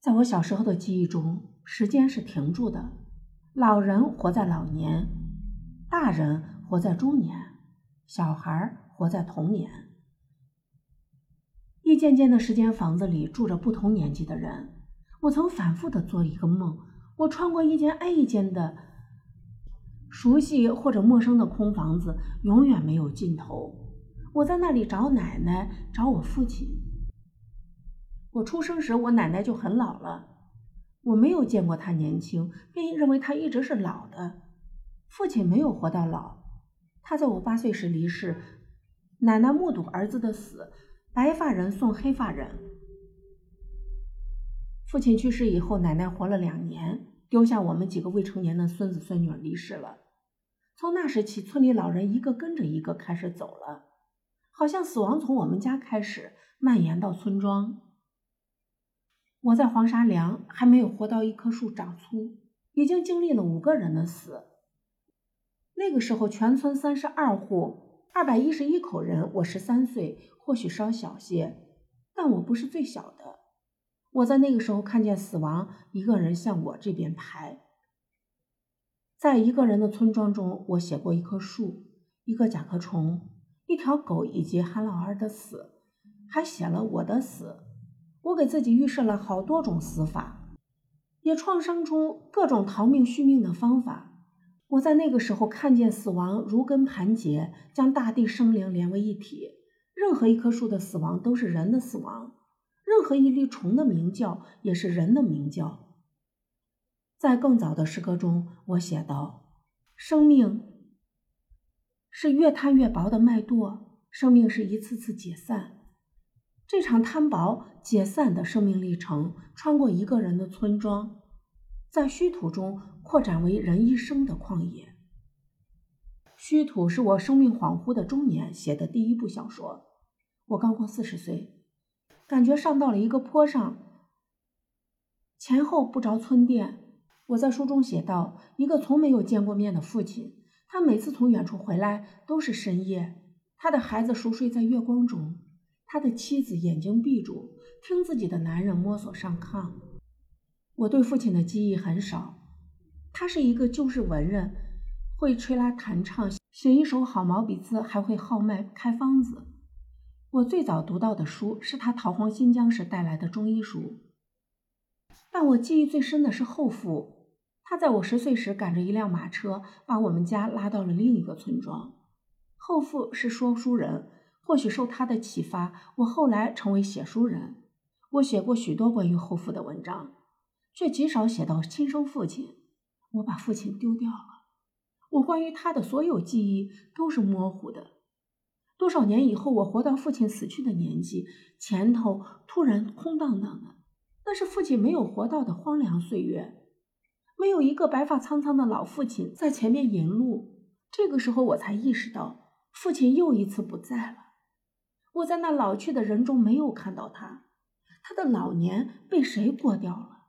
在我小时候的记忆中，时间是停住的，老人活在老年，大人活在中年，小孩活在童年。一间间的时间房子里住着不同年纪的人。我曾反复的做一个梦，我穿过一间挨一间的熟悉或者陌生的空房子，永远没有尽头。我在那里找奶奶，找我父亲。我出生时，我奶奶就很老了，我没有见过她年轻，便认为她一直是老的。父亲没有活到老，他在我八岁时离世。奶奶目睹儿子的死，白发人送黑发人。父亲去世以后，奶奶活了两年，丢下我们几个未成年的孙子孙女离世了。从那时起，村里老人一个跟着一个开始走了，好像死亡从我们家开始蔓延到村庄。我在黄沙梁还没有活到一棵树长粗，已经经历了五个人的死。那个时候，全村三十二户，二百一十一口人，我十三岁，或许稍小些，但我不是最小的。我在那个时候看见死亡一个人向我这边排，在一个人的村庄中，我写过一棵树、一个甲壳虫、一条狗以及韩老二的死，还写了我的死。我给自己预设了好多种死法，也创生出各种逃命续命的方法。我在那个时候看见死亡如根盘结，将大地生灵连为一体。任何一棵树的死亡都是人的死亡。任何一粒虫的鸣叫也是人的鸣叫。在更早的诗歌中，我写道：“生命是越摊越薄的麦垛，生命是一次次解散。这场摊薄解散的生命历程，穿过一个人的村庄，在虚土中扩展为人一生的旷野。虚土是我生命恍惚的中年写的第一部小说。我刚过四十岁。”感觉上到了一个坡上，前后不着村店。我在书中写道：一个从没有见过面的父亲，他每次从远处回来都是深夜，他的孩子熟睡在月光中，他的妻子眼睛闭住，听自己的男人摸索上炕。我对父亲的记忆很少，他是一个旧式文人，会吹拉弹唱，写一手好毛笔字，还会号脉开方子。我最早读到的书是他逃荒新疆时带来的中医书，但我记忆最深的是后父。他在我十岁时赶着一辆马车，把我们家拉到了另一个村庄。后父是说书人，或许受他的启发，我后来成为写书人。我写过许多关于后父的文章，却极少写到亲生父亲。我把父亲丢掉了，我关于他的所有记忆都是模糊的。多少年以后，我活到父亲死去的年纪，前头突然空荡荡的，那是父亲没有活到的荒凉岁月，没有一个白发苍苍的老父亲在前面引路。这个时候，我才意识到，父亲又一次不在了。我在那老去的人中没有看到他，他的老年被谁过掉了？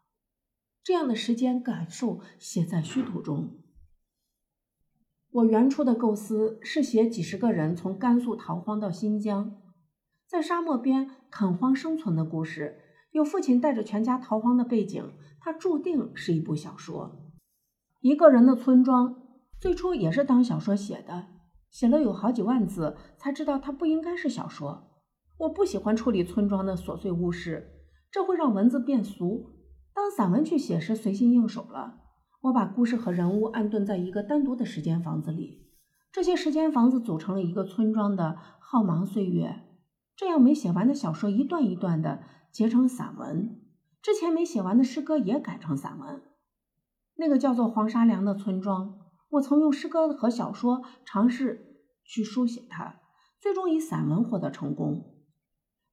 这样的时间感受写在虚土中。我原初的构思是写几十个人从甘肃逃荒到新疆，在沙漠边垦荒生存的故事，有父亲带着全家逃荒的背景，它注定是一部小说。一个人的村庄，最初也是当小说写的，写了有好几万字，才知道它不应该是小说。我不喜欢处理村庄的琐碎物事，这会让文字变俗。当散文去写时，随心应手了。我把故事和人物安顿在一个单独的时间房子里，这些时间房子组成了一个村庄的浩茫岁月。这样没写完的小说一段一段的结成散文，之前没写完的诗歌也改成散文。那个叫做黄沙梁的村庄，我曾用诗歌和小说尝试去书写它，最终以散文获得成功。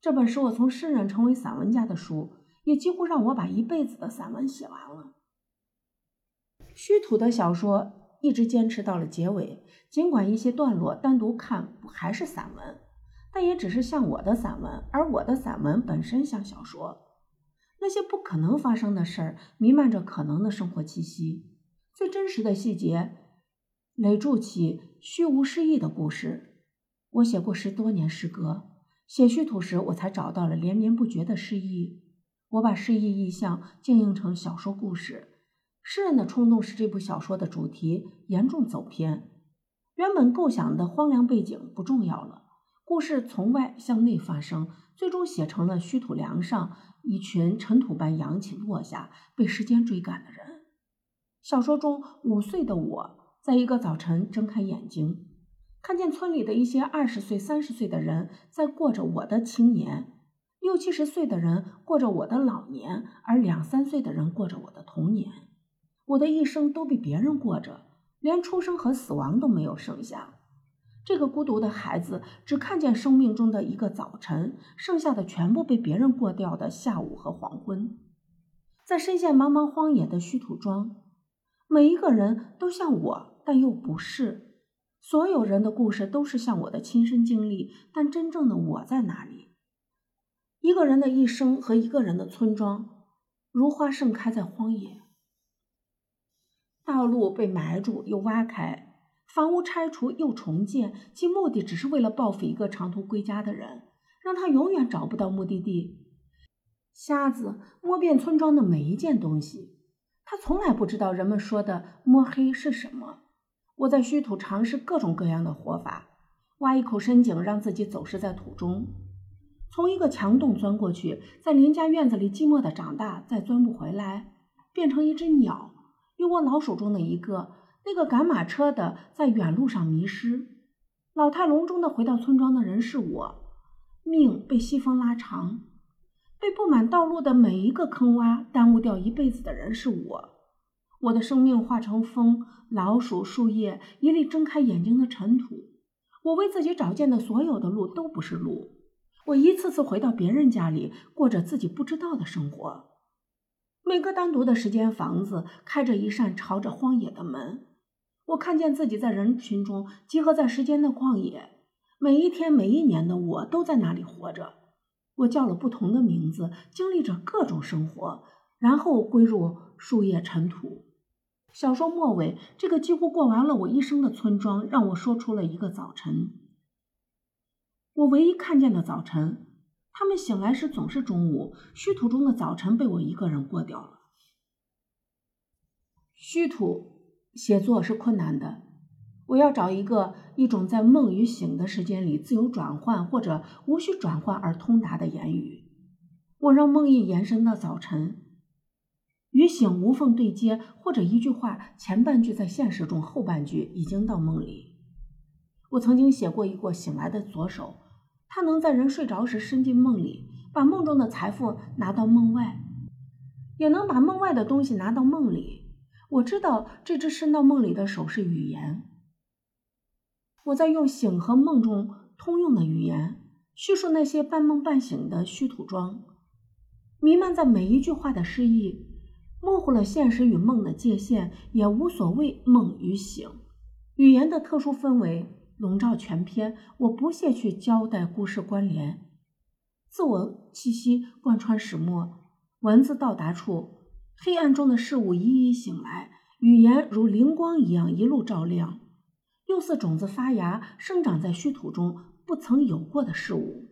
这本是我从诗人成为散文家的书，也几乎让我把一辈子的散文写完了。虚土的小说一直坚持到了结尾，尽管一些段落单独看还是散文，但也只是像我的散文，而我的散文本身像小说。那些不可能发生的事儿，弥漫着可能的生活气息，最真实的细节垒筑起虚无诗意的故事。我写过十多年诗歌，写虚土时，我才找到了连绵不绝的诗意。我把诗意意象经营成小说故事，诗人的冲动使这部小说的主题严重走偏。原本构想的荒凉背景不重要了，故事从外向内发生，最终写成了虚土梁上一群尘土般扬起落下、被时间追赶的人。小说中五岁的我，在一个早晨睁开眼睛，看见村里的一些二十岁、三十岁的人在过着我的青年。六七十岁的人过着我的老年，而两三岁的人过着我的童年。我的一生都被别人过着，连出生和死亡都没有剩下。这个孤独的孩子只看见生命中的一个早晨，剩下的全部被别人过掉的下午和黄昏。在深陷茫茫荒野的虚土庄，每一个人都像我，但又不是。所有人的故事都是像我的亲身经历，但真正的我在哪里？一个人的一生和一个人的村庄，如花盛开在荒野。道路被埋住又挖开，房屋拆除又重建，其目的只是为了报复一个长途归家的人，让他永远找不到目的地。瞎子摸遍村庄的每一件东西，他从来不知道人们说的摸黑是什么。我在虚土尝试各种各样的活法，挖一口深井，让自己走失在土中。从一个墙洞钻过去，在邻家院子里寂寞的长大，再钻不回来，变成一只鸟，又窝老鼠中的一个。那个赶马车的在远路上迷失，老态龙钟的回到村庄的人是我。命被西风拉长，被布满道路的每一个坑洼耽误掉一辈子的人是我。我的生命化成风、老鼠、树叶，一粒睁开眼睛的尘土。我为自己找见的所有的路都不是路。我一次次回到别人家里，过着自己不知道的生活。每个单独的时间房子开着一扇朝着荒野的门，我看见自己在人群中集合在时间的旷野。每一天、每一年的我都在那里活着。我叫了不同的名字，经历着各种生活，然后归入树叶尘土。小说末尾，这个几乎过完了我一生的村庄，让我说出了一个早晨。我唯一看见的早晨，他们醒来时总是中午。虚土中的早晨被我一个人过掉了。虚土写作是困难的，我要找一个一种在梦与醒的时间里自由转换或者无需转换而通达的言语。我让梦意延伸到早晨，与醒无缝对接，或者一句话前半句在现实中，后半句已经到梦里。我曾经写过一个醒来的左手。它能在人睡着时伸进梦里，把梦中的财富拿到梦外，也能把梦外的东西拿到梦里。我知道这只伸到梦里的手是语言。我在用醒和梦中通用的语言叙述那些半梦半醒的虚土庄，弥漫在每一句话的诗意，模糊了现实与梦的界限，也无所谓梦与醒。语言的特殊氛围。笼罩全篇，我不屑去交代故事关联，自我气息贯穿始末。文字到达处，黑暗中的事物一一醒来，语言如灵光一样一路照亮，又似种子发芽，生长在虚土中不曾有过的事物。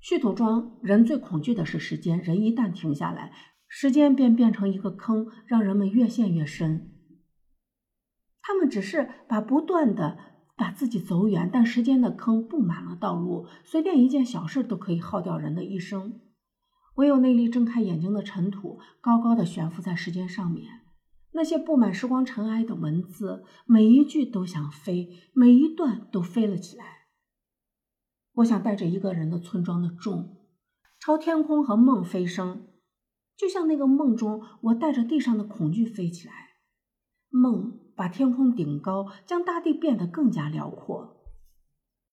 虚土中，人最恐惧的是时间，人一旦停下来，时间便变成一个坑，让人们越陷越深。他们只是把不断的。把自己走远，但时间的坑布满了道路，随便一件小事都可以耗掉人的一生。唯有那粒睁开眼睛的尘土，高高的悬浮在时间上面。那些布满时光尘埃的文字，每一句都想飞，每一段都飞了起来。我想带着一个人的村庄的重，朝天空和梦飞升，就像那个梦中我带着地上的恐惧飞起来。梦。把天空顶高，将大地变得更加辽阔。